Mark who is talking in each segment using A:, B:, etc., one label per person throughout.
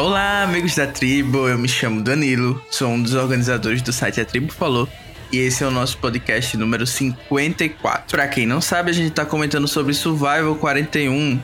A: Olá, amigos da tribo. Eu me chamo Danilo, sou um dos organizadores do site A Tribo Falou. E esse é o nosso podcast número 54. Pra quem não sabe, a gente tá comentando sobre Survival 41.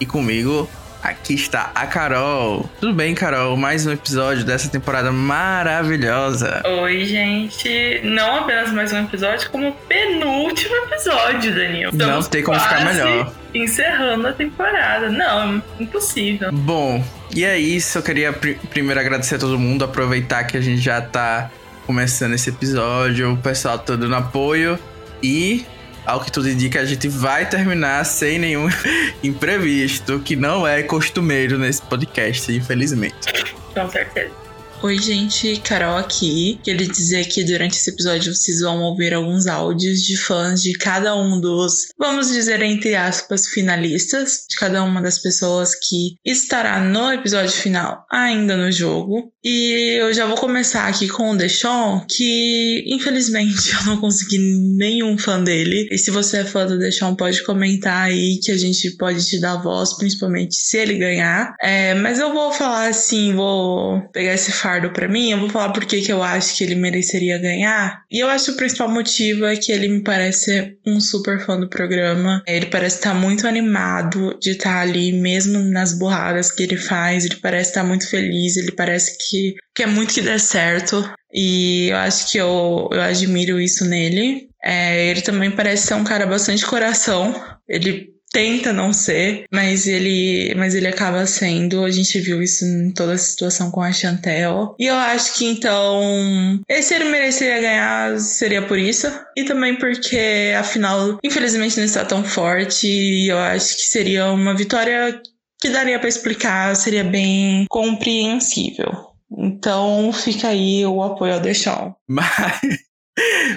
A: E comigo, aqui está a Carol. Tudo bem, Carol? Mais um episódio dessa temporada maravilhosa.
B: Oi, gente. Não apenas mais um episódio, como penúltimo episódio, Danilo.
A: não tem como ficar melhor.
B: Encerrando a temporada. Não, impossível.
A: Bom, e é isso. Eu queria pr primeiro agradecer a todo mundo, aproveitar que a gente já tá começando esse episódio, o pessoal todo dando apoio e ao que tudo indica, a gente vai terminar sem nenhum imprevisto, que não é costumeiro nesse podcast, infelizmente.
B: Com certeza.
C: Oi, gente, Carol aqui. Queria dizer que durante esse episódio vocês vão ouvir alguns áudios de fãs de cada um dos, vamos dizer, entre aspas, finalistas, de cada uma das pessoas que estará no episódio final ainda no jogo. E eu já vou começar aqui com o Deshawn, que infelizmente eu não consegui nenhum fã dele. E se você é fã do Deshawn, pode comentar aí que a gente pode te dar voz, principalmente se ele ganhar. É, mas eu vou falar assim, vou pegar esse para mim, eu vou falar por que eu acho que ele mereceria ganhar. E eu acho que o principal motivo é que ele me parece um super fã do programa. Ele parece estar muito animado de estar ali, mesmo nas borradas que ele faz. Ele parece estar muito feliz, ele parece que quer muito que dê certo. E eu acho que eu, eu admiro isso nele. É, ele também parece ser um cara bastante coração. Ele tenta não ser, mas ele, mas ele acaba sendo. A gente viu isso em toda a situação com a Chantel. E eu acho que então, esse ele mereceria ganhar seria por isso. E também porque afinal, infelizmente não está tão forte. E eu acho que seria uma vitória que daria para explicar, seria bem compreensível. Então fica aí o apoio ao Deixão.
A: Mas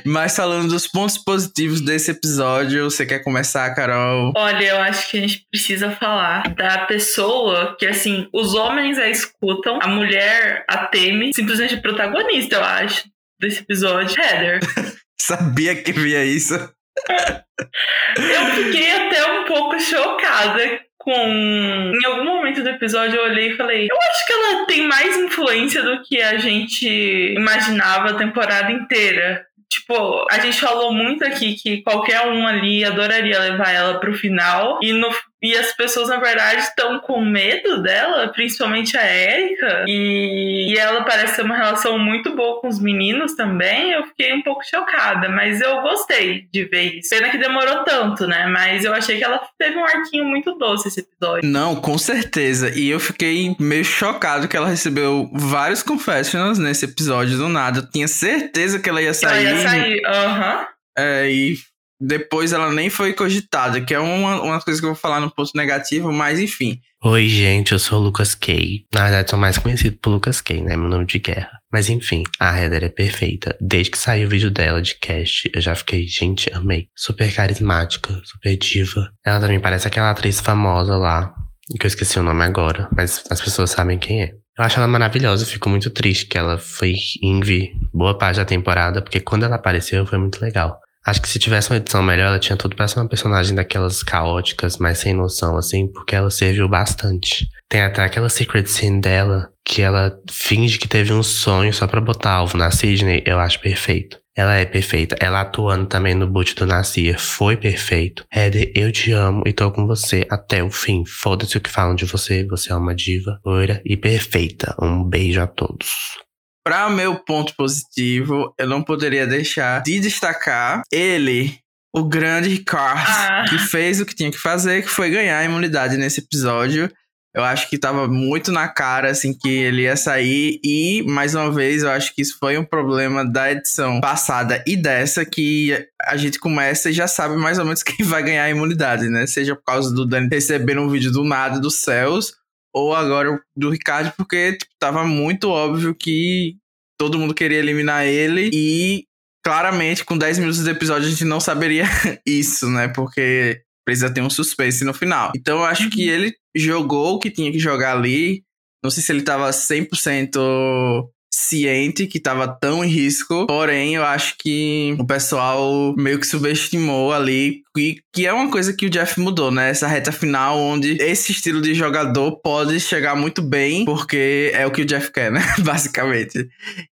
A: mas falando dos pontos positivos desse episódio, você quer começar, Carol?
B: Olha, eu acho que a gente precisa falar da pessoa que, assim, os homens a escutam, a mulher a teme, simplesmente protagonista, eu acho, desse episódio, Heather.
A: Sabia que via isso.
B: eu fiquei até um pouco chocada com. Em algum momento do episódio eu olhei e falei: Eu acho que ela tem mais influência do que a gente imaginava a temporada inteira. Tipo, a gente falou muito aqui que qualquer um ali adoraria levar ela pro final. E no e as pessoas, na verdade, estão com medo dela, principalmente a Erika. E, e ela parece ter uma relação muito boa com os meninos também. Eu fiquei um pouco chocada, mas eu gostei de ver isso. Pena que demorou tanto, né? Mas eu achei que ela teve um arquinho muito doce esse episódio.
A: Não, com certeza. E eu fiquei meio chocado que ela recebeu vários confessionals nesse episódio do nada. Eu tinha certeza que ela ia sair.
B: Ela ia sair, aham. Uhum.
A: É, e depois ela nem foi cogitada, que é uma, uma coisa que eu vou falar no ponto negativo, mas enfim.
D: Oi, gente, eu sou o Lucas Kay. Na verdade, sou mais conhecido por Lucas Kay, né? Meu nome de guerra. Mas enfim, a Heather é perfeita. Desde que saiu o vídeo dela de cast, eu já fiquei, gente, amei. Super carismática, super diva. Ela também parece aquela atriz famosa lá, que eu esqueci o nome agora, mas as pessoas sabem quem é. Eu acho ela maravilhosa, fico muito triste que ela foi Invi boa parte da temporada, porque quando ela apareceu foi muito legal. Acho que se tivesse uma edição melhor, ela tinha tudo pra ser uma personagem daquelas caóticas, mas sem noção, assim, porque ela serviu bastante. Tem até aquela secret scene dela, que ela finge que teve um sonho só pra botar alvo na Sidney, eu acho perfeito. Ela é perfeita. Ela atuando também no boot do Nasir foi perfeito. Heather, eu te amo e tô com você até o fim. Foda-se o que falam de você. Você é uma diva, loira e perfeita. Um beijo a todos.
A: Para meu ponto positivo, eu não poderia deixar de destacar ele, o grande Ricardo, ah. que fez o que tinha que fazer, que foi ganhar a imunidade nesse episódio. Eu acho que tava muito na cara, assim, que ele ia sair. E, mais uma vez, eu acho que isso foi um problema da edição passada e dessa, que a gente começa e já sabe mais ou menos quem vai ganhar a imunidade, né? Seja por causa do Dani receber um vídeo do nada dos céus, ou agora do Ricardo, porque tipo, tava muito óbvio que todo mundo queria eliminar ele e claramente com 10 minutos de episódio a gente não saberia isso, né? Porque precisa ter um suspense no final. Então eu acho que uhum. ele jogou o que tinha que jogar ali. Não sei se ele tava 100% ciente que tava tão em risco. Porém, eu acho que o pessoal meio que subestimou ali. E que é uma coisa que o Jeff mudou, né? Essa reta final, onde esse estilo de jogador pode chegar muito bem, porque é o que o Jeff quer, né? Basicamente.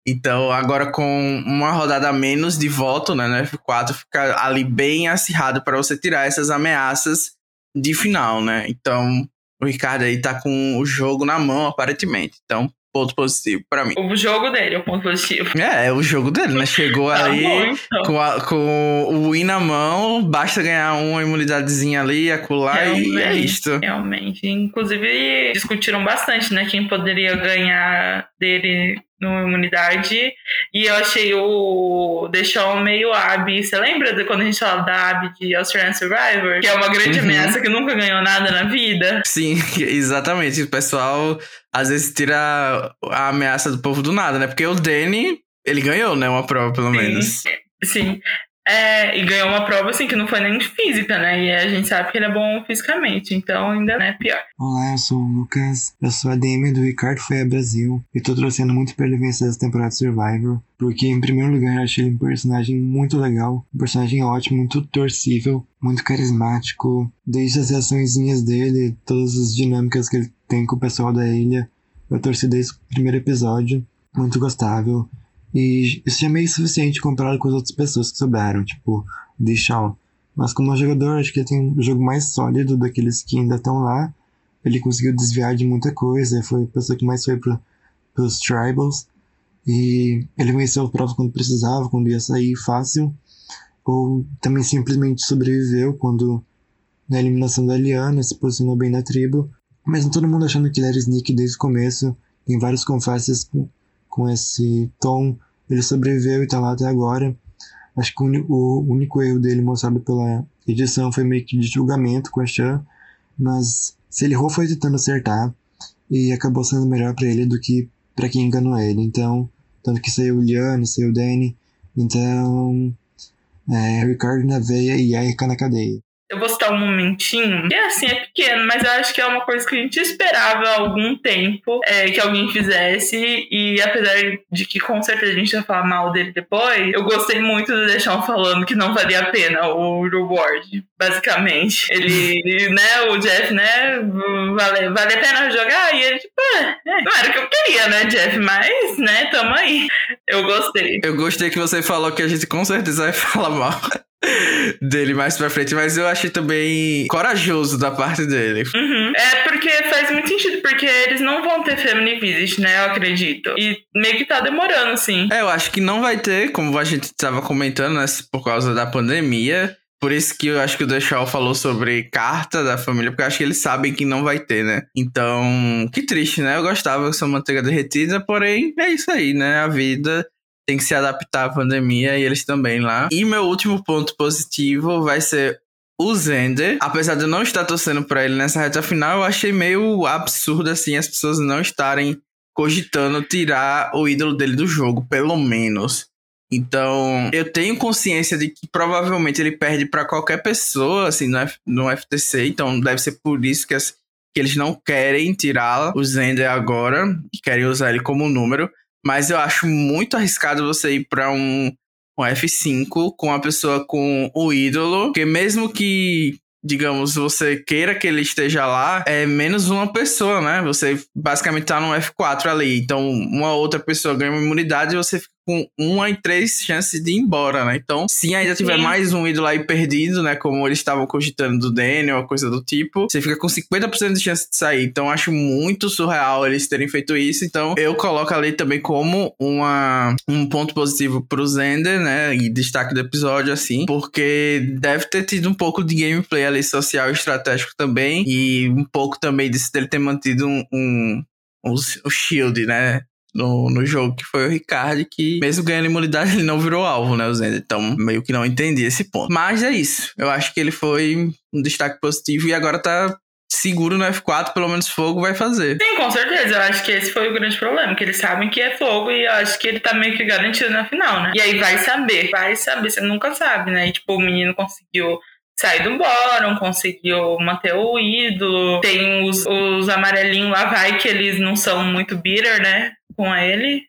A: Então, agora com uma rodada menos de voto, né? No F4, fica ali bem acirrado para você tirar essas ameaças de final, né? Então, o Ricardo aí tá com o jogo na mão, aparentemente. Então, ponto positivo para mim.
B: O jogo dele é o ponto positivo.
A: É, é o jogo dele, né? Chegou tá aí então. com, a, com o win na mão, basta ganhar uma imunidadezinha ali, acular e é isto.
B: Realmente. Inclusive, discutiram bastante, né? Quem poderia ganhar dele no Imunidade. E eu achei o Deixou meio Abby. Você lembra de quando a gente falava da Abby de Australian Survivor? Que é uma grande uhum. ameaça que nunca ganhou nada na vida.
A: Sim, exatamente. O pessoal às vezes tira a ameaça do povo do nada, né? Porque o Danny, ele ganhou, né? Uma prova, pelo
B: sim,
A: menos.
B: Sim. É, e ganhou uma prova assim que não foi nem de física, né? E a gente sabe que ele é bom fisicamente, então ainda é pior.
E: Olá, eu sou o Lucas, eu sou a DM do Ricardo Foi a Brasil e tô torcendo muito pra ele vencer essa temporada de Survivor, porque em primeiro lugar eu achei ele um personagem muito legal, um personagem ótimo, muito torcível, muito carismático, desde as reaçõezinhas dele, todas as dinâmicas que ele tem com o pessoal da ilha, eu torci desde o primeiro episódio, muito gostável. E isso já é meio suficiente comparado com as outras pessoas que souberam, tipo, de Shaw. Mas como jogador, acho que ele tem um jogo mais sólido daqueles que ainda estão lá. Ele conseguiu desviar de muita coisa, foi a pessoa que mais foi pro, pros Tribals. E ele venceu a prova quando precisava, quando ia sair fácil. Ou também simplesmente sobreviveu quando na eliminação da Liana se posicionou bem na tribo. Mesmo todo mundo achando que ele era Sneak desde o começo, tem vários confesses com esse tom. Ele sobreviveu e tá lá até agora. Acho que o, único erro dele mostrado pela edição foi meio que de julgamento com a Chan, mas se ele errou foi tentando acertar e acabou sendo melhor para ele do que para quem enganou ele. Então, tanto que saiu o Liane, saiu o Danny. Então, é, Ricardo na veia e Erika na cadeia.
B: Um momentinho, que assim, é pequeno, mas eu acho que é uma coisa que a gente esperava há algum tempo é, que alguém fizesse. E apesar de que com certeza a gente vai falar mal dele depois, eu gostei muito do Deixão falando que não valia a pena o reward, basicamente. Ele, né, o Jeff, né, vale, vale a pena jogar? E ele, tipo, é, não era o que eu queria, né, Jeff? Mas, né, tamo aí. Eu gostei.
A: Eu gostei que você falou que a gente com certeza vai falar mal dele mais pra frente, mas eu achei também corajoso da parte dele.
B: Uhum. É porque faz muito sentido, porque eles não vão ter Family Visit, né? Eu acredito. E meio que tá demorando, assim.
A: É, eu acho que não vai ter, como a gente tava comentando, né? Por causa da pandemia. Por isso que eu acho que o Deixal falou sobre carta da família, porque eu acho que eles sabem que não vai ter, né? Então, que triste, né? Eu gostava dessa manteiga derretida, porém, é isso aí, né? A vida tem que se adaptar à pandemia e eles também lá. E meu último ponto positivo vai ser o Zender. Apesar de eu não estar torcendo para ele nessa reta final, eu achei meio absurdo assim as pessoas não estarem cogitando tirar o ídolo dele do jogo, pelo menos. Então, eu tenho consciência de que provavelmente ele perde para qualquer pessoa, assim, no, F, no FTC. Então, deve ser por isso que, as, que eles não querem tirar o Zender agora, querem usar ele como número. Mas eu acho muito arriscado você ir para um, um F5 com uma pessoa com o ídolo, porque mesmo que digamos, você queira que ele esteja lá, é menos uma pessoa, né? Você basicamente tá no F4 ali. Então, uma outra pessoa ganha uma imunidade e você fica com uma em três chances de ir embora, né? Então, se ainda tiver Sim. mais um ídolo aí perdido, né? Como eles estavam cogitando do Daniel, ou coisa do tipo, você fica com 50% de chance de sair. Então, acho muito surreal eles terem feito isso. Então, eu coloco ali também como uma, um ponto positivo pro Zender, né? E destaque do episódio, assim, porque deve ter tido um pouco de gameplay ali social e estratégico também. E um pouco também disso dele ter mantido um, um o Shield, né? No, no jogo, que foi o Ricardo, que mesmo ganhando imunidade, ele não virou alvo, né, o Zender. Então, meio que não entendi esse ponto. Mas é isso. Eu acho que ele foi um destaque positivo e agora tá seguro no F4, pelo menos fogo vai fazer.
B: Sim, com certeza. Eu acho que esse foi o grande problema, que eles sabem que é fogo e eu acho que ele tá meio que garantido na final, né? E aí vai saber, vai saber, você nunca sabe, né? E tipo, o menino conseguiu sair do bórum, conseguiu manter o ídolo. Tem os, os amarelinhos lá, vai que eles não são muito bitter, né? Com ele.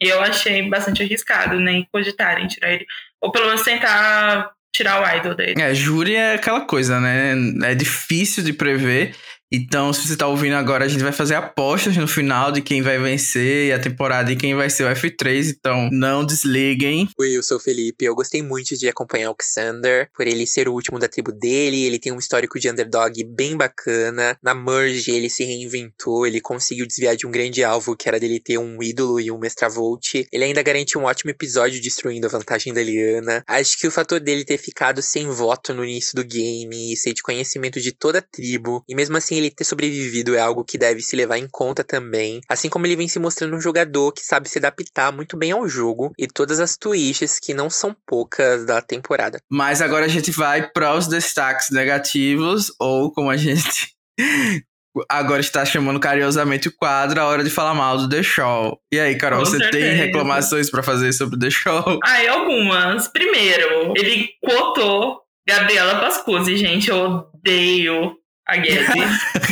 B: eu achei bastante arriscado, nem né, cogitarem tirar ele. Ou pelo menos tentar tirar o idol dele.
A: É, júri é aquela coisa, né? É difícil de prever. Então, se você tá ouvindo agora, a gente vai fazer apostas no final de quem vai vencer a temporada e quem vai ser o F3. Então, não desliguem.
F: Oi, eu sou o Felipe. Eu gostei muito de acompanhar o Xander, por ele ser o último da tribo dele. Ele tem um histórico de underdog bem bacana. Na Merge, ele se reinventou. Ele conseguiu desviar de um grande alvo, que era dele ter um ídolo e um Mestravolt. Ele ainda garante um ótimo episódio destruindo a vantagem da Liana. Acho que o fator dele ter ficado sem voto no início do game ser de conhecimento de toda a tribo, e mesmo assim ele ter sobrevivido é algo que deve se levar em conta também, assim como ele vem se mostrando um jogador que sabe se adaptar muito bem ao jogo e todas as twists que não são poucas da temporada.
A: Mas agora a gente vai para os destaques negativos, ou como a gente agora está chamando carinhosamente o quadro A Hora de Falar Mal do The Show. E aí, Carol, Com você certeza. tem reclamações para fazer sobre The Show?
B: Ah, algumas. Primeiro, ele cotou Gabriela Pascuzzi, gente. Eu odeio a Gabi.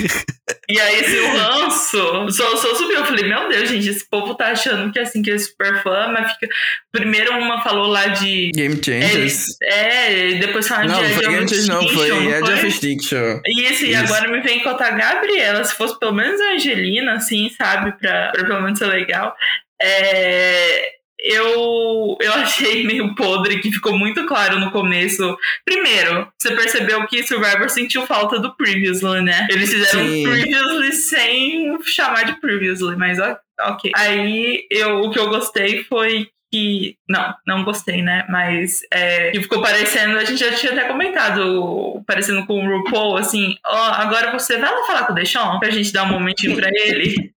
B: e aí, esse o ranço só, só subiu. Eu falei, meu Deus, gente, esse povo tá achando que assim, que é super fã, mas fica. Primeiro uma falou lá de.
A: Game Changers.
B: É, é depois falaram
A: não,
B: de
A: Edge
B: of
A: Extinction. Não, foi Edge of Extinction.
B: Isso, e agora me vem contar a Gabriela. Se fosse pelo menos a Angelina, assim, sabe, pra, pra pelo menos ser legal. É, eu, eu achei meio podre, que ficou muito claro no começo. Primeiro, você percebeu que Survivor sentiu falta do Previously, né? Eles fizeram Sim. Previously sem chamar de Previously, mas ok. Aí eu, o que eu gostei foi que. Não, não gostei, né? Mas é, que ficou parecendo. A gente já tinha até comentado, parecendo com o RuPaul, assim: ó, oh, agora você vai lá falar com o Deixon pra gente dar um momentinho pra ele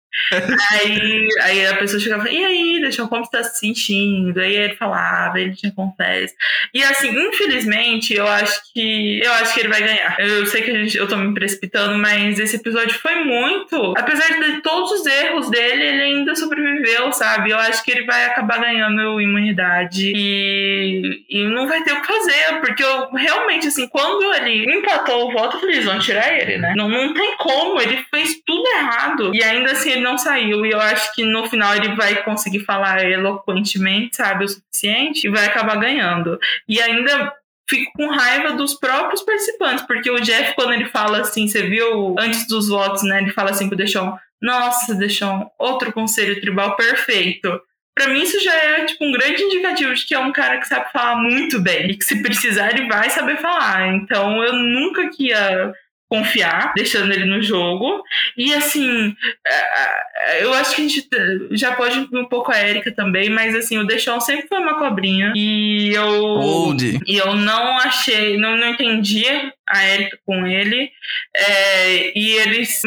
B: aí, aí a pessoa chegava e aí, deixa como você tá se sentindo? Aí ele falava, ele tinha confesso. E assim, infelizmente, eu acho que eu acho que ele vai ganhar. Eu sei que a gente, eu tô me precipitando, mas esse episódio foi muito. Apesar de todos os erros dele, ele ainda sobreviveu, sabe? Eu acho que ele vai acabar ganhando imunidade e, e não vai ter o que fazer, porque eu realmente, assim, quando ele empatou o voto, eu falei, vão tirar ele, né? Não, não tem como, ele fez tudo errado. E ainda assim, ele não saiu. E eu acho que no final ele vai conseguir falar eloquentemente, sabe, o suficiente, e vai acabar ganhando. E ainda fico com raiva dos próprios participantes, porque o Jeff, quando ele fala assim, você viu antes dos votos, né? Ele fala assim pro Deixon, nossa, Deixon, outro conselho tribal perfeito. Pra mim, isso já é tipo um grande indicativo de que é um cara que sabe falar muito bem e que se precisar ele vai saber falar. Então eu nunca que ia confiar, deixando ele no jogo. E assim, é, é, eu acho que a gente já pode ir um pouco a Erika também, mas assim, o Deixão sempre foi uma cobrinha. E eu.
A: Old.
B: E eu não achei, não, não entendi a Erika com ele. É, e eles.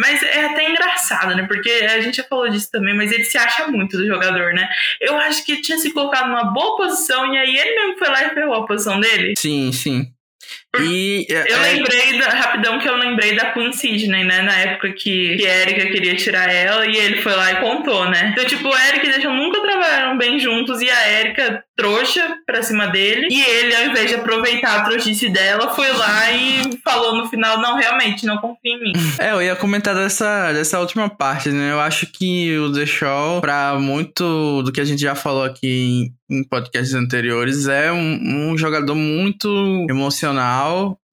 B: Mas é até engraçado, né? Porque a gente já falou disso também, mas ele se acha muito do jogador, né? Eu acho que tinha se colocado numa boa posição e aí ele mesmo foi lá e ferrou a posição dele.
A: Sim, sim. E,
B: é, eu é... lembrei, da, rapidão, que eu lembrei da Queen Sidney, né? Na época que, que Erika queria tirar ela e ele foi lá e contou, né? Então, tipo, o Erika e Deixa nunca trabalharam bem juntos e a Erika trouxa pra cima dele. E ele, ao invés de aproveitar a trouxice dela, foi lá e falou no final: não, realmente, não confia em mim.
A: É, eu ia comentar dessa, dessa última parte, né? Eu acho que o The Show, pra muito do que a gente já falou aqui em podcasts anteriores, é um, um jogador muito emocional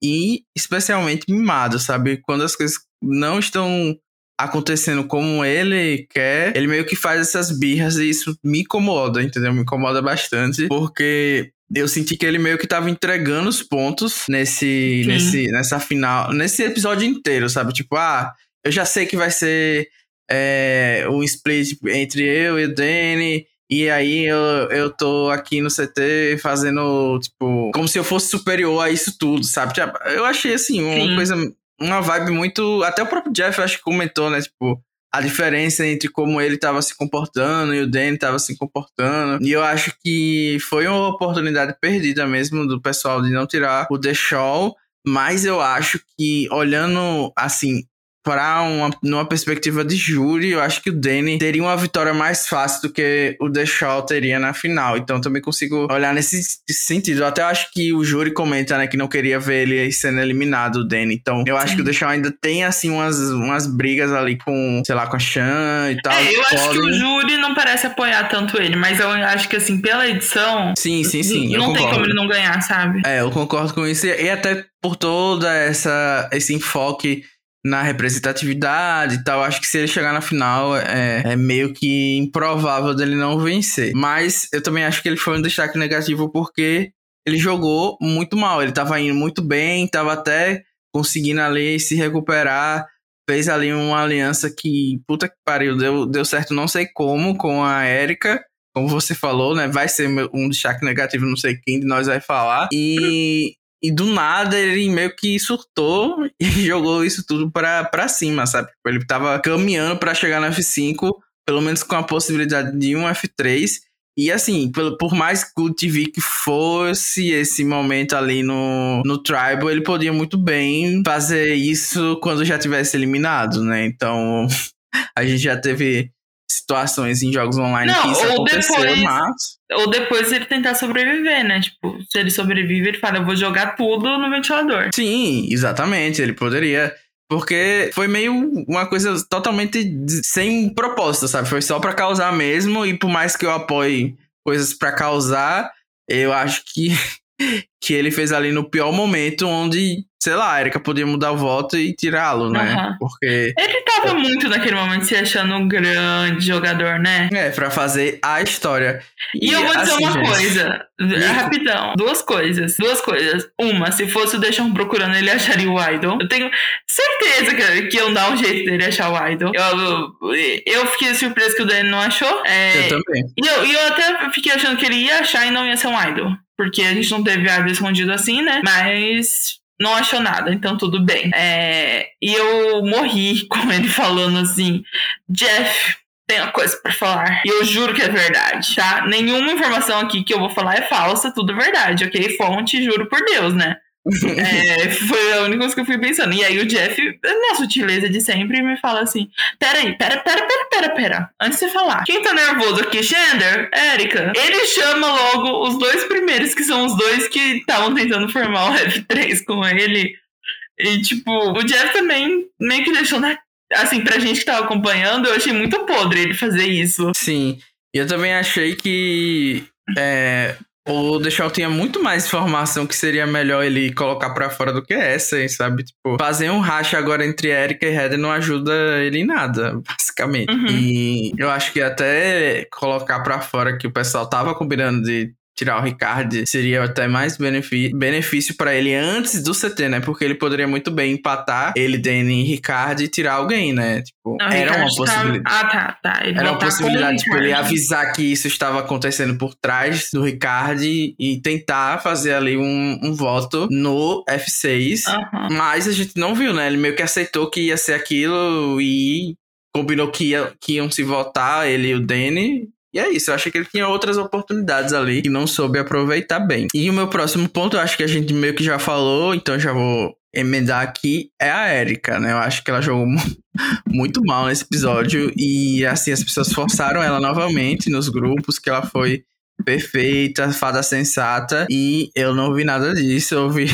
A: e especialmente mimado, sabe? Quando as coisas não estão acontecendo como ele quer, ele meio que faz essas birras e isso me incomoda, entendeu? Me incomoda bastante, porque eu senti que ele meio que tava entregando os pontos nesse, nesse nessa final, nesse episódio inteiro, sabe? Tipo, ah, eu já sei que vai ser é, um split entre eu e o Danny, e aí eu, eu tô aqui no CT fazendo, tipo, como se eu fosse superior a isso tudo, sabe? Tipo, eu achei assim, uma Sim. coisa, uma vibe muito. Até o próprio Jeff acho que comentou, né? Tipo, a diferença entre como ele tava se comportando e o Danny tava se comportando. E eu acho que foi uma oportunidade perdida mesmo do pessoal de não tirar o The Show. Mas eu acho que, olhando assim, para uma numa perspectiva de júri, eu acho que o Danny teria uma vitória mais fácil do que o The Shaw teria na final. Então também consigo olhar nesse sentido. Eu até acho que o júri comenta, né, que não queria ver ele sendo eliminado, o Danny. Então eu acho Sim. que o Shaw ainda tem, assim, umas, umas brigas ali com, sei lá, com a Chan e tal.
B: É, eu acho que o júri não parece apoiar tanto ele, mas eu acho que, assim, pela edição.
A: Sim, sim, sim.
B: Não tem como ele não ganhar, sabe?
A: É, eu concordo com isso. E até por toda essa esse enfoque na representatividade e tal. Acho que se ele chegar na final é, é, meio que improvável dele não vencer. Mas eu também acho que ele foi um destaque negativo porque ele jogou muito mal. Ele tava indo muito bem, tava até conseguindo ali se recuperar. Fez ali uma aliança que, puta que pariu, deu, deu certo não sei como com a Erika. Como você falou, né? Vai ser um destaque negativo, não sei quem de nós vai falar. E e do nada ele meio que surtou e jogou isso tudo pra, cima, sabe? Tipo, ele tava caminhando para chegar no F5, pelo menos com a possibilidade de um F3. E assim, por, por mais que o que fosse esse momento ali no, no Tribal, ele podia muito bem fazer isso quando já tivesse eliminado, né? Então, a gente já teve situações em jogos online
B: Não,
A: que isso
B: ou depois,
A: mas...
B: Ou depois ele tentar sobreviver, né? Tipo, se ele sobrevive, ele fala, eu vou jogar tudo no ventilador.
A: Sim, exatamente, ele poderia... Porque foi meio uma coisa totalmente sem propósito, sabe? Foi só para causar mesmo, e por mais que eu apoie coisas para causar, eu acho que, que ele fez ali no pior momento, onde sei lá, a Erika podia mudar o voto e tirá-lo, né?
B: Uhum.
A: Porque.
B: Ele tava muito naquele momento se achando um grande jogador, né?
A: É, pra fazer a história.
B: E, e eu vou dizer assim, uma gente, coisa, rapidão. Duas coisas. Duas coisas. Uma, se fosse o Deixam procurando, ele acharia o Idol. Eu tenho certeza que, que iam dar um jeito dele achar o Idol. Eu, eu fiquei surpreso que o Danny não achou.
A: É, eu também.
B: E eu, eu até fiquei achando que ele ia achar e não ia ser um Idol. Porque a gente não teve Idol escondido assim, né? Mas não achou nada, então tudo bem. É, e eu morri com ele falando assim: Jeff, tenho uma coisa para falar. E eu juro que é verdade, tá? Nenhuma informação aqui que eu vou falar é falsa, tudo é verdade, ok? Fonte, juro por Deus, né? É, foi a única coisa que eu fui pensando. E aí o Jeff, na sutileza de sempre, me fala assim: Peraí, pera, pera, pera, pera, pera. Antes de você falar, quem tá nervoso aqui, Xander? Érica. Ele chama logo os dois primeiros, que são os dois que estavam tentando formar o F3 com ele. E, tipo, o Jeff também meio que deixou na. Assim, pra gente que tava acompanhando, eu achei muito podre ele fazer isso.
A: Sim. Eu também achei que. É, o Deixal tinha muito mais informação que seria melhor ele colocar para fora do que essa, hein, sabe? Tipo, fazer um racha agora entre Erika e Heather não ajuda ele em nada, basicamente. Uhum. E eu acho que até colocar para fora que o pessoal tava combinando de tirar o Ricardo seria até mais benefício para ele antes do CT, né? Porque ele poderia muito bem empatar ele, Danny e Ricardo e tirar alguém, né? Tipo,
B: Não,
A: era uma possibilidade.
B: Tá... Ah, tá, tá.
A: Ele era uma possibilidade, tipo, ele avisar que isso estava acontecendo por trás do Ricardo e tentar fazer ali um, um voto no F6.
B: Uhum.
A: Mas a gente não viu, né? Ele meio que aceitou que ia ser aquilo e combinou que, ia, que iam se votar, ele e o Danny, e é isso, eu achei que ele tinha outras oportunidades ali que não soube aproveitar bem. E o meu próximo ponto, eu acho que a gente meio que já falou, então já vou emendar aqui, é a Erika, né? Eu acho que ela jogou muito mal nesse episódio e assim, as pessoas forçaram ela novamente nos grupos que ela foi perfeita, fada sensata e eu não vi nada disso, eu vi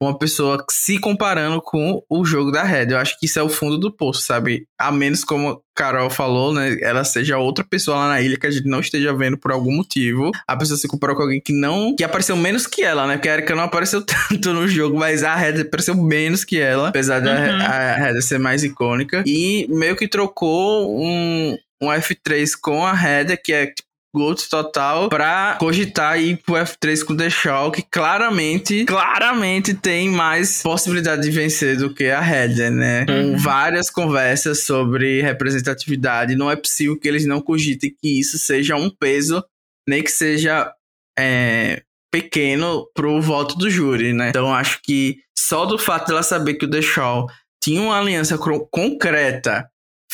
A: uma pessoa se comparando com o jogo da Red. Eu acho que isso é o fundo do poço, sabe? A menos como Carol falou, né? Ela seja outra pessoa lá na ilha que a gente não esteja vendo por algum motivo. A pessoa se comparou com alguém que não. que apareceu menos que ela, né? Porque a Erika não apareceu tanto no jogo, mas a Red apareceu menos que ela, apesar uhum. da Red ser mais icônica. E meio que trocou um, um F3 com a Red, que é Gold total pra cogitar ir pro F3 com o The Shaw, que claramente, claramente tem mais possibilidade de vencer do que a Heather, né? Uhum. Com várias conversas sobre representatividade, não é possível que eles não cogitem que isso seja um peso, nem que seja é, pequeno pro voto do júri, né? Então acho que só do fato dela saber que o The Shaw tinha uma aliança concreta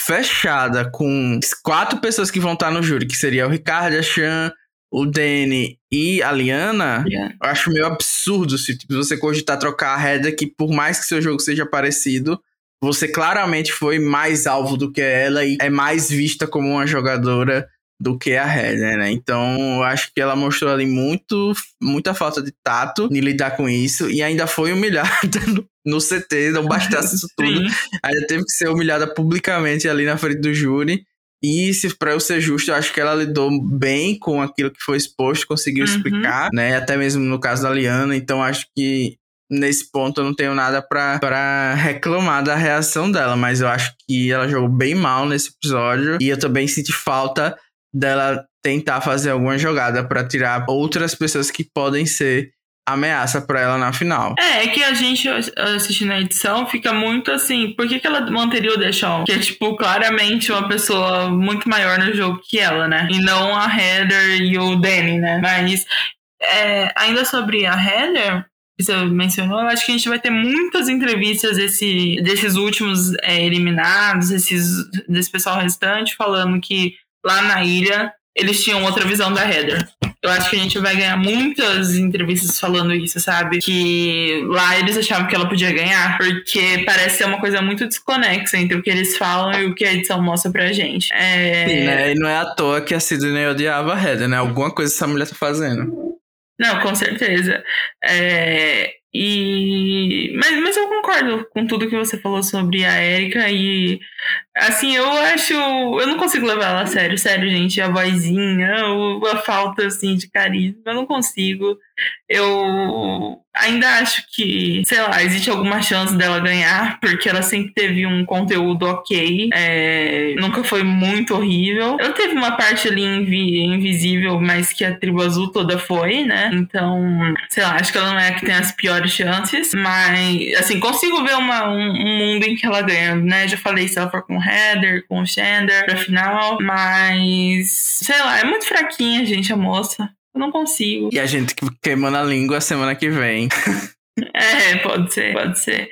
A: fechada com quatro pessoas que vão estar no júri, que seria o Ricardo, a Chan, o Danny e a Liana, yeah. eu acho meio absurdo se tipo, você cogitar trocar a Heather, que por mais que seu jogo seja parecido, você claramente foi mais alvo do que ela e é mais vista como uma jogadora do que a Heather, né? Então, eu acho que ela mostrou ali muito, muita falta de tato em lidar com isso e ainda foi humilhada no, no CT, não bastasse isso tudo. Ainda teve que ser humilhada publicamente ali na frente do júri. E se para eu ser justo, eu acho que ela lidou bem com aquilo que foi exposto, conseguiu uhum. explicar, né? Até mesmo no caso da Liana, então acho que nesse ponto eu não tenho nada para reclamar da reação dela, mas eu acho que ela jogou bem mal nesse episódio e eu também senti falta dela tentar fazer alguma jogada para tirar outras pessoas que podem ser ameaça para ela na final.
B: É, é que a gente assistindo a edição fica muito assim, por que, que ela manteria o Deshaun? Que é, tipo, claramente uma pessoa muito maior no jogo que ela, né? E não a Heather e o Danny, né? Mas, é, ainda sobre a Heather, que você mencionou, eu acho que a gente vai ter muitas entrevistas desse, desses últimos é, eliminados, esses, desse pessoal restante, falando que lá na ilha, eles tinham outra visão da Heather. Eu acho que a gente vai ganhar muitas entrevistas falando isso, sabe? Que lá eles achavam que ela podia ganhar, porque parece ser uma coisa muito desconexa entre o que eles falam e o que a edição mostra pra gente. É...
A: Sim, né? E não é à toa que a Sidney odiava a Heather, né? Alguma coisa essa mulher tá fazendo.
B: Não, com certeza. É... E mas, mas eu concordo com tudo que você falou sobre a Erika e assim, eu acho, eu não consigo levar ela a sério, sério, gente, a vozinha, a falta assim de carisma, eu não consigo. Eu ainda acho que, sei lá, existe alguma chance dela ganhar, porque ela sempre teve um conteúdo ok, é, nunca foi muito horrível. Ela teve uma parte ali invi invisível, mas que a tribo azul toda foi, né? Então, sei lá, acho que ela não é que tem as piores chances, mas, assim, consigo ver uma, um, um mundo em que ela ganha, né? Já falei se ela for com o Heather, com o Shander pra final, mas, sei lá, é muito fraquinha, gente, a moça. Eu não consigo.
A: E a gente queimando a língua semana que vem.
B: é, pode ser, pode ser.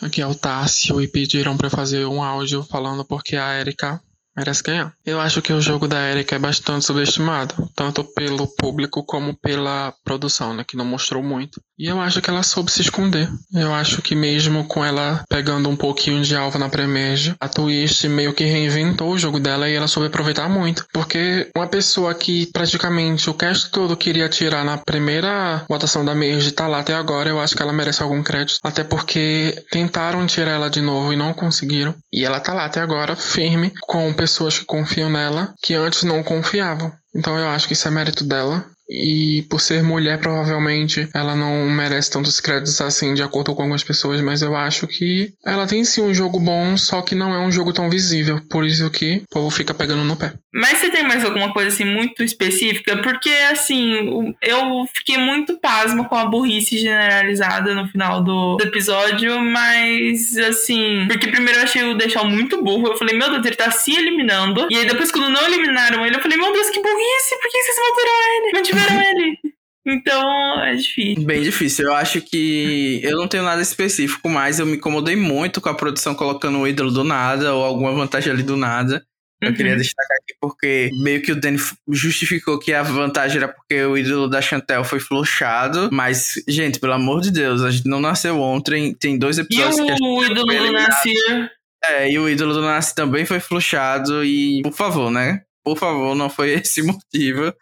G: Aqui é o Tássio e pediram para fazer um áudio falando porque a Erika merece ganhar. Eu acho que o jogo da Erika é bastante subestimado, tanto pelo público como pela produção, né, que não mostrou muito. E eu acho que ela soube se esconder. Eu acho que mesmo com ela pegando um pouquinho de alva na Premerge, a Twist meio que reinventou o jogo dela e ela soube aproveitar muito. Porque uma pessoa que praticamente o cast todo queria tirar na primeira votação da Merge tá lá até agora, eu acho que ela merece algum crédito. Até porque tentaram tirar ela de novo e não conseguiram. E ela tá lá até agora, firme, com pessoas que confiam nela, que antes não confiavam. Então eu acho que isso é mérito dela. E por ser mulher, provavelmente ela não merece tantos créditos assim, de acordo com algumas pessoas, mas eu acho que ela tem sim um jogo bom, só que não é um jogo tão visível. Por isso que o povo fica pegando no pé.
B: Mas você tem mais alguma coisa assim muito específica? Porque assim, eu fiquei muito pasmo com a burrice generalizada no final do, episódio, mas assim, porque primeiro eu achei o deixar muito burro. Eu falei, meu Deus, ele tá se eliminando. E aí depois, quando não eliminaram ele, eu falei, meu Deus, que burrice, por que vocês votaram ele? Não tiveram ele. Então é difícil.
A: Bem difícil. Eu acho que eu não tenho nada específico, mas eu me incomodei muito com a produção colocando o ídolo do nada ou alguma vantagem ali do nada. Eu uhum. queria destacar aqui porque meio que o Danny justificou que a vantagem era porque o ídolo da Chantel foi flochado. Mas, gente, pelo amor de Deus, a gente não nasceu ontem. Tem dois episódios
B: e
A: que a gente
B: o ídolo do Nasir?
A: É, e o ídolo do Nasir também foi flochado. E, por favor, né? por favor, não foi esse motivo.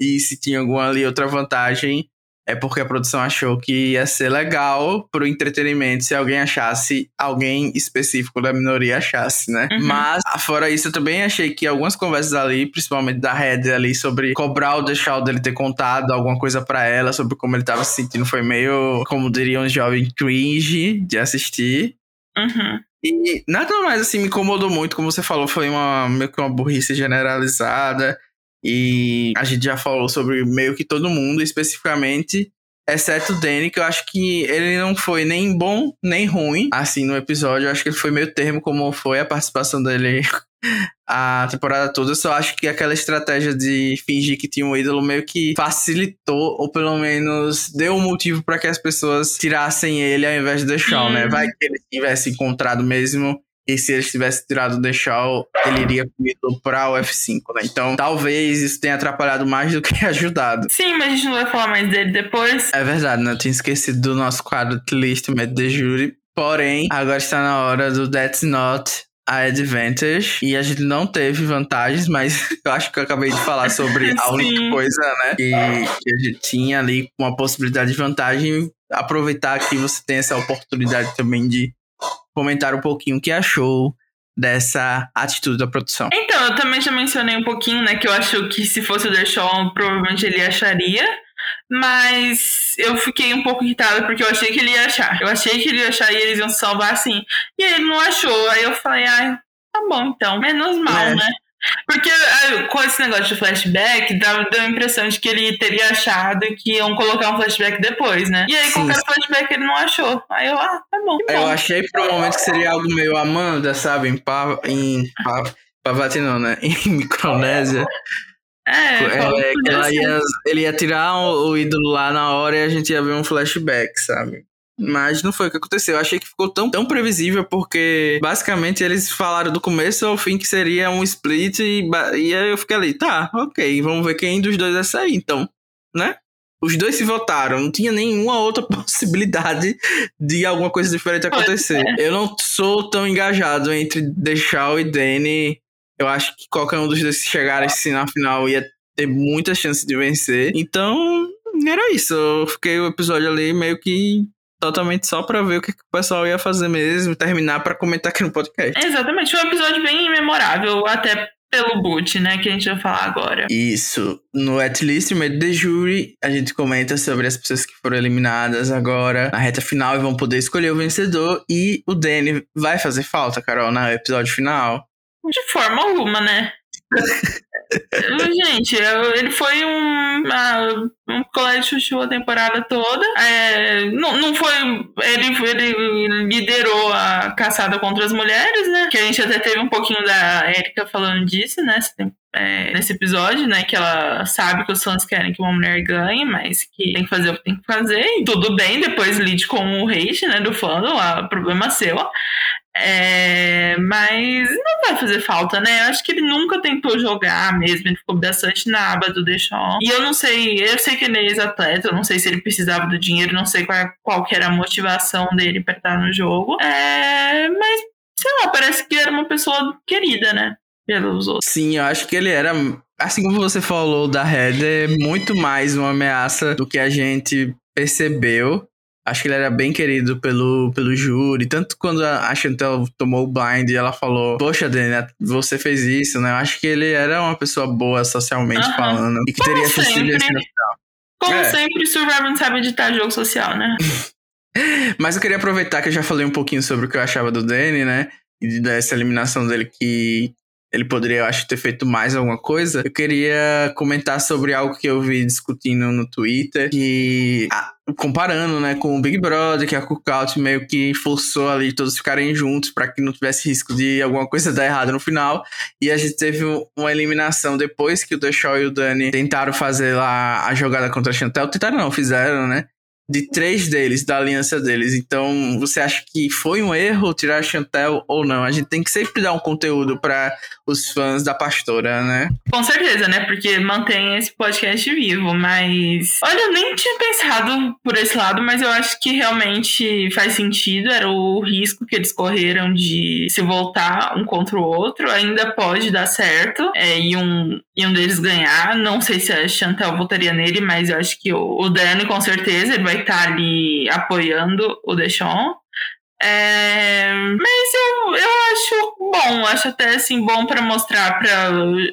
A: E se tinha alguma ali outra vantagem, é porque a produção achou que ia ser legal pro entretenimento se alguém achasse, alguém específico da minoria achasse, né? Uhum. Mas, fora isso, eu também achei que algumas conversas ali, principalmente da Red ali, sobre cobrar o deixar dele ter contado alguma coisa para ela, sobre como ele tava se sentindo, foi meio, como diriam os jovens, cringe de assistir.
B: Uhum.
A: E nada mais assim me incomodou muito, como você falou, foi uma meio que uma burrice generalizada. E a gente já falou sobre meio que todo mundo, especificamente, exceto o Danny, que eu acho que ele não foi nem bom nem ruim, assim, no episódio. Eu acho que ele foi meio termo, como foi a participação dele a temporada toda. Eu só acho que aquela estratégia de fingir que tinha um ídolo meio que facilitou, ou pelo menos deu um motivo para que as pessoas tirassem ele ao invés de deixar, né? Vai que ele tivesse encontrado mesmo. E se ele tivesse tirado o The Shaw, ele iria com ídolo pra o F5, né? Então, talvez isso tenha atrapalhado mais do que ajudado.
B: Sim, mas a gente não vai falar mais dele depois.
A: É verdade, né? Eu tinha esquecido do nosso quadro de list, Med de Jury. Porém, agora está na hora do That's Not a Advantage. E a gente não teve vantagens, mas eu acho que eu acabei de falar sobre a única coisa, né? Que, que a gente tinha ali uma possibilidade de vantagem. Aproveitar que você tem essa oportunidade também de comentar um pouquinho o que achou dessa atitude da produção.
B: Então, eu também já mencionei um pouquinho, né, que eu acho que se fosse o The provavelmente ele acharia, mas eu fiquei um pouco irritada porque eu achei que ele ia achar. Eu achei que ele ia achar e eles iam salvar assim. E ele não achou. Aí eu falei, ai, tá bom então, menos mal, é. né? Porque com esse negócio de flashback, deu, deu a impressão de que ele teria achado que iam colocar um flashback depois, né? E aí, Sim. qualquer flashback ele não achou. Aí eu, ah, tá bom.
A: Eu achei por um momento que seria algo meio Amanda, sabe? Em, em pa, Pavati não, né? Em Micronésia.
B: É, é
A: ela ia, ele ia tirar o, o ídolo lá na hora e a gente ia ver um flashback, sabe? Mas não foi o que aconteceu. Eu achei que ficou tão, tão previsível, porque basicamente eles falaram do começo ao fim que seria um split, e, e aí eu fiquei ali, tá, ok, vamos ver quem dos dois vai sair, então, né? Os dois se votaram, não tinha nenhuma outra possibilidade de alguma coisa diferente acontecer. Eu não sou tão engajado entre Deixal e Danny. Eu acho que qualquer um dos dois que chegarem assim na final ia ter muita chance de vencer. Então, era isso. Eu fiquei o episódio ali meio que totalmente só pra ver o que, que o pessoal ia fazer mesmo, terminar para comentar aqui no podcast.
B: Exatamente, foi um episódio bem memorável, até pelo boot, né, que a gente vai falar agora.
A: Isso. No At Least, meio de Jury, a gente comenta sobre as pessoas que foram eliminadas agora na reta final e vão poder escolher o vencedor. E o Danny vai fazer falta, Carol, no episódio final?
B: De forma alguma, né? Gente, ele foi um, um colégio chuchu a temporada toda. É, não, não foi. Ele, ele liderou a caçada contra as mulheres, né? Que a gente até teve um pouquinho da Erika falando disso, né? É, nesse episódio, né? Que ela sabe que os fãs querem que uma mulher ganhe, mas que tem que fazer o que tem que fazer. E tudo bem, depois lide com o hate, né? Do fã, o problema seu. É, mas não vai fazer falta, né? Eu acho que ele nunca tentou jogar mesmo, ele ficou bastante na aba do Deschamps. E eu não sei, eu sei que ele é ex-atleta, eu não sei se ele precisava do dinheiro, não sei qual, qual era a motivação dele para estar no jogo. É, mas, sei lá, parece que era uma pessoa querida, né? Pelos outros.
A: Sim, eu acho que ele era assim como você falou da Heather, muito mais uma ameaça do que a gente percebeu. Acho que ele era bem querido pelo, pelo júri. Tanto quando a Chantel tomou o blind e ela falou: Poxa, Dani, você fez isso, né? Eu acho que ele era uma pessoa boa socialmente uhum. falando. E que
B: Como
A: teria vencer no final.
B: Como é. sempre, Survivor não sabe editar jogo social, né?
A: Mas eu queria aproveitar que eu já falei um pouquinho sobre o que eu achava do Danny, né? E dessa eliminação dele que ele poderia, eu acho, ter feito mais alguma coisa. Eu queria comentar sobre algo que eu vi discutindo no Twitter, que ah, comparando, né, com o Big Brother, que a Cookout meio que forçou ali todos ficarem juntos para que não tivesse risco de alguma coisa dar errado no final. E a gente teve uma eliminação depois que o Shaw e o Dani tentaram fazer lá a jogada contra a Chantel. Tentaram não, fizeram, né? De três deles, da aliança deles. Então, você acha que foi um erro tirar a Chantel ou não? A gente tem que sempre dar um conteúdo para os fãs da pastora, né?
B: Com certeza, né? Porque mantém esse podcast vivo. Mas. Olha, eu nem tinha pensado por esse lado, mas eu acho que realmente faz sentido. Era o risco que eles correram de se voltar um contra o outro. Ainda pode dar certo é, e, um, e um deles ganhar. Não sei se a Chantel votaria nele, mas eu acho que o, o Dani, com certeza, ele vai estar tá ali apoiando o Deschamps. É, mas eu, eu acho bom, acho até assim bom para mostrar para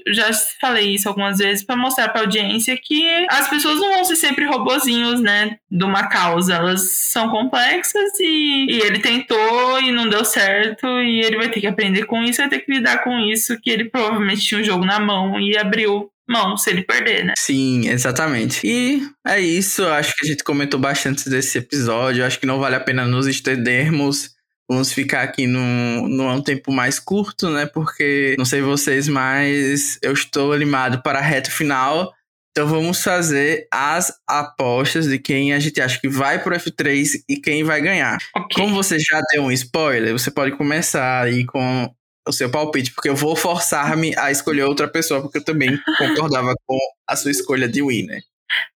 B: já falei isso algumas vezes para mostrar para audiência que as pessoas não vão ser sempre robozinhos, né, de uma causa, elas são complexas e, e ele tentou e não deu certo e ele vai ter que aprender com isso, vai ter que lidar com isso que ele provavelmente tinha um jogo na mão e abriu mão se ele perder, né?
A: Sim, exatamente. E é isso, acho que a gente comentou bastante desse episódio, acho que não vale a pena nos estendermos. Vamos ficar aqui num, num tempo mais curto, né? Porque, não sei vocês, mas eu estou animado para a reta final. Então vamos fazer as apostas de quem a gente acha que vai pro F3 e quem vai ganhar. Okay. Como você já deu um spoiler, você pode começar aí com o seu palpite, porque eu vou forçar-me a escolher outra pessoa, porque eu também concordava com a sua escolha de winner.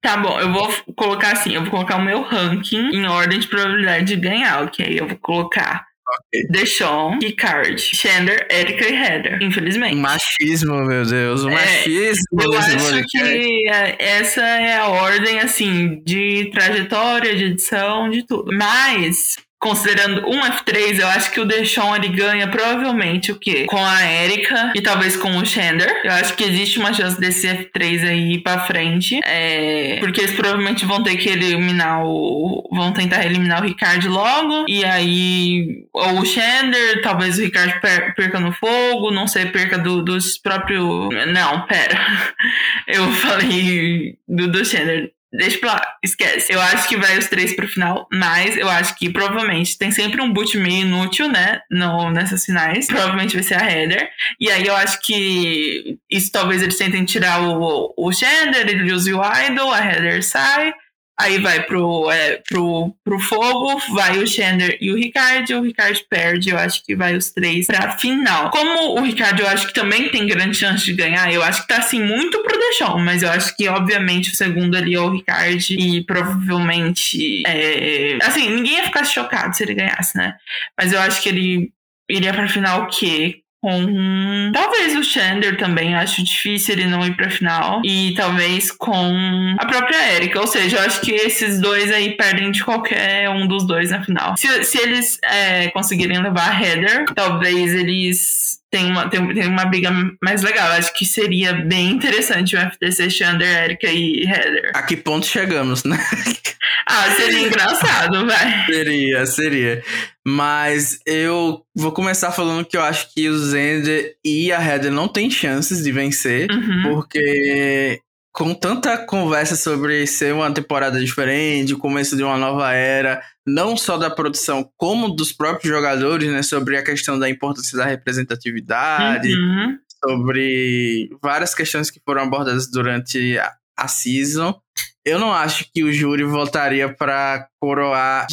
B: Tá bom, eu vou colocar assim, eu vou colocar o meu ranking em ordem de probabilidade de ganhar, ok? Eu vou colocar
A: Ok.
B: Deshawn, Ricard, Chandler, Erika e Heather, infelizmente.
A: Machismo, meu Deus. O
B: É,
A: machismo
B: Eu acho
A: podcast.
B: que é, essa é a ordem, assim, de trajetória, de edição, de tudo. Mas, considerando um F3, eu acho que o Deshawn, ele ganha provavelmente o quê? Com a Erika e talvez com o Chandler. Eu acho que existe uma chance desse F3 aí ir pra frente. É, porque eles provavelmente vão ter que eliminar o... Vão tentar eliminar o Ricard logo. E aí, ou o Chandler, talvez o Ricard per- perca no fogo, não sei, perca do, dos próprios... Não, pera. Eu falei do, do Chandler. Deixa pra lá, esquece. Eu acho que vai os três pro final, mas eu acho que provavelmente tem sempre um boot meio inútil, né? No, nessas finais. Provavelmente vai ser a Heather. E aí eu acho que isso talvez eles tentem tirar o, o Chandler, ele use o Idol, a Heather sai. Aí vai pro, é, pro, pro fogo, vai o Chandler e o Ricardo. O Ricardo perde, eu acho que vai os três pra final. Como o Ricardo eu acho que também tem grande chance de ganhar, eu acho que tá assim muito pro Deixão, mas eu acho que obviamente o segundo ali é o Ricardo e provavelmente. é, assim, ninguém ia ficar chocado se ele ganhasse, né? Mas eu acho que ele iria pra final o quê? Com. Talvez o Chandler também, acho difícil ele não ir pra final. E talvez com a própria Erika. Ou seja, eu acho que esses dois aí perdem de qualquer um dos dois na final. Se, se eles é, conseguirem levar a Heather, talvez eles tenham uma, tenham, uma briga mais legal. Acho que seria bem interessante o FTC Chandler, Erika e Heather.
A: A que ponto chegamos, né?
B: Ah, seria engraçado, vai.
A: Seria, seria. Mas eu vou começar falando que eu acho que o Zender e a Heather não têm chances de vencer,
B: Uhum.
A: porque com tanta conversa sobre ser uma temporada diferente, o começo de uma nova era, não só da produção, como dos próprios jogadores, né? Sobre a questão da importância da representatividade,
B: Uhum.
A: sobre várias questões que foram abordadas durante a, a season. Eu não acho que o júri votaria pra coroar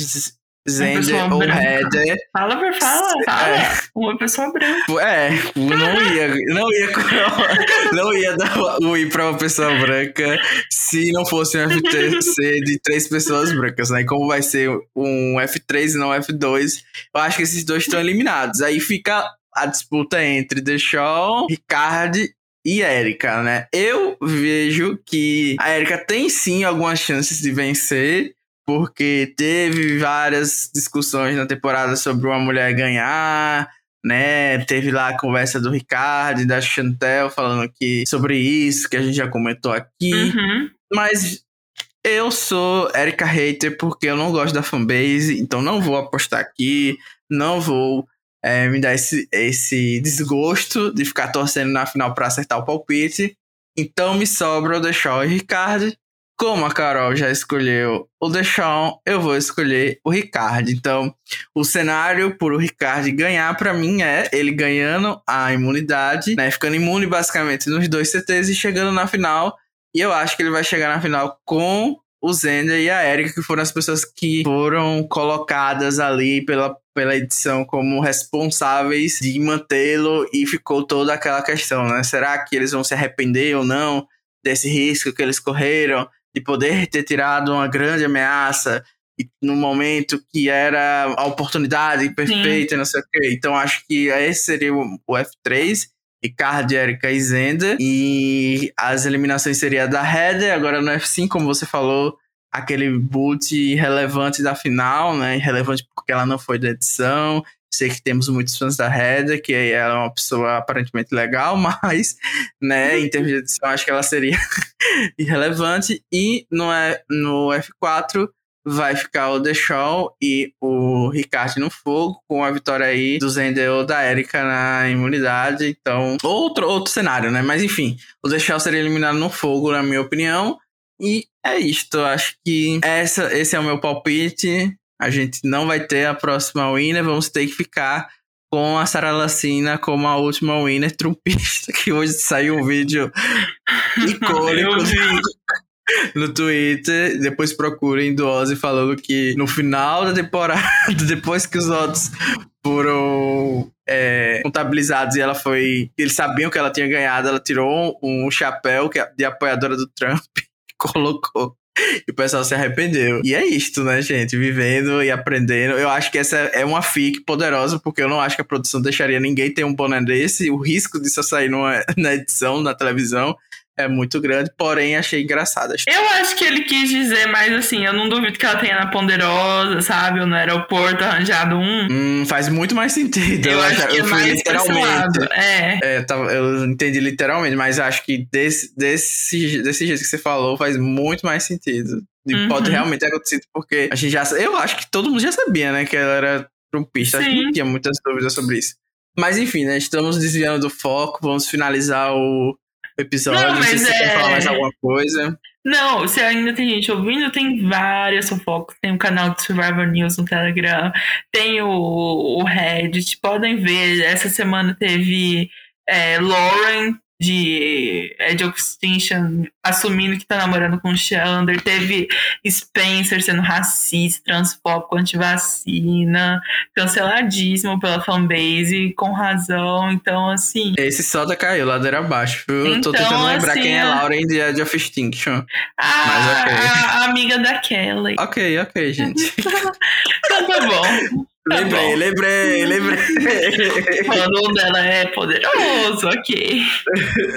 A: Zender ou. Heather.
B: Fala por fala, fala. Uma pessoa branca.
A: É, não ia, não ia coroar, não ia dar o I pra uma pessoa branca se não fosse um FTC de três pessoas brancas, né? E como vai ser um F3 e não F2, eu acho que esses dois estão eliminados. Aí fica a disputa entre Deshawn, Ricard e Erika, né? Eu vejo que a Erika tem sim algumas chances de vencer, porque teve várias discussões na temporada sobre uma mulher ganhar, né? Teve lá a conversa do Ricardo e da Chantel falando que sobre isso que a gente já comentou aqui.
B: Uhum.
A: Mas eu sou Erika Hater porque eu não gosto da fanbase, então não vou apostar aqui, não vou é, me dar esse, esse desgosto de ficar torcendo na final para acertar o palpite. Então me sobra o Deshawn e o Ricardo. Como a Carol já escolheu o Deshawn, eu vou escolher o Ricardo. Então, o cenário por o Ricardo ganhar, pra mim, é ele ganhando a imunidade, né? Ficando imune basicamente nos dois CTs e chegando na final. E eu acho que ele vai chegar na final com o Zender e a Erika, que foram as pessoas que foram colocadas ali pela, pela edição como responsáveis de mantê-lo e ficou toda aquela questão, né? Será que eles vão se arrepender ou não desse risco que eles correram de poder ter tirado uma grande ameaça e no momento que era a oportunidade perfeita, não sei o quê. Então acho que esse seria o, o F3. Ricardo, Erika e Zenda. E as eliminações seriam da Heather, agora no F5, como você falou, aquele boot irrelevante da final, né? Irrelevante porque ela não foi da edição. Sei que temos muitos fãs da Heather, que ela é uma pessoa aparentemente legal, mas, né, em termos de edição, acho que ela seria irrelevante. E no, E- no F4 vai ficar o Deshawn e o Ricardo no fogo, com a vitória aí do Zender ou da Erika na imunidade. Então, outro, outro cenário, né? Mas enfim, o Deshawn seria eliminado no fogo, na minha opinião. E é isto. Acho que essa, esse é o meu palpite. A gente não vai ter a próxima winner. Vamos ter que ficar com a Sarah Lacina como a última winner trumpista. Que hoje saiu um vídeo icônico no Twitter. Depois procurem do Ozzy falando que no final da temporada, depois que os votos foram é, contabilizados e ela foi. Eles sabiam que ela tinha ganhado, ela tirou um chapéu é de apoiadora do Trump. Colocou. E o pessoal se arrependeu. E é isto, né, gente? Vivendo e aprendendo. Eu acho que essa é uma fic poderosa, porque eu não acho que a produção deixaria ninguém ter um boné desse. O risco disso sair numa, na edição, na televisão, é muito grande, porém achei engraçada.
B: Eu acho que ele quis dizer mais assim, eu não duvido que ela tenha na Ponderosa, sabe? Ou no aeroporto arranjado um.
A: Hum, faz muito mais sentido.
B: Eu, eu acho que eu é mais literalmente. É.
A: é eu entendi literalmente, mas acho que desse, desse, desse jeito que você falou faz muito mais sentido. E uhum. pode realmente ter acontecido, porque a gente já. Eu acho que todo mundo já sabia, né? Que ela era trumpista. Sim. Não tinha muitas dúvidas sobre isso. Mas enfim, né? Estamos desviando do foco. Vamos finalizar o, episódio. Não, mas se você é... quer falar mais alguma coisa.
B: Não, se ainda tem gente ouvindo, tem várias fofocas. Tem o canal do Survivor News no Telegram, tem o, o Reddit. Podem ver, essa semana teve é, Lauren de Edge of Extinction assumindo que tá namorando com o Chandler, teve Spencer sendo racista, transfóbico, antivacina, canceladíssimo pela fanbase, com razão, então assim...
A: Esse solda caiu, ladeira abaixo, eu então, tô tentando lembrar assim, quem é Lauren de Edge of Extinction.
B: A, mas okay. a, a amiga da Kelly.
A: Ok, ok, gente.
B: então tá bom.
A: Tá lembrei, lembrei, lembrei.
B: O nome dela é poderoso, ok.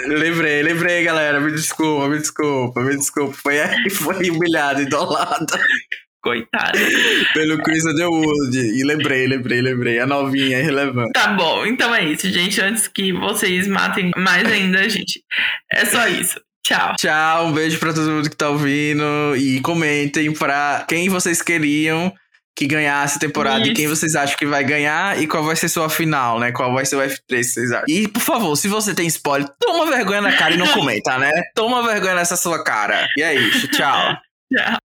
A: lembrei, lembrei, galera. Me desculpa, me desculpa, me desculpa. Foi, foi humilhado, idolada.
B: Coitada.
A: Pelo Chris Underwood. E lembrei, lembrei, lembrei. A novinha é relevante.
B: Tá bom, então é isso, gente. Antes que vocês matem mais ainda, gente. É só isso. Tchau.
A: Tchau, um beijo pra todo mundo que tá ouvindo. E comentem pra quem vocês queriam que ganhasse a temporada Isso. e quem vocês acham que vai ganhar e qual vai ser sua final, né? Qual vai ser o F3 vocês acham. E, por favor, se você tem spoiler, toma vergonha na cara e não comenta, né? Toma vergonha nessa sua cara. E é isso. Tchau.
B: Tchau.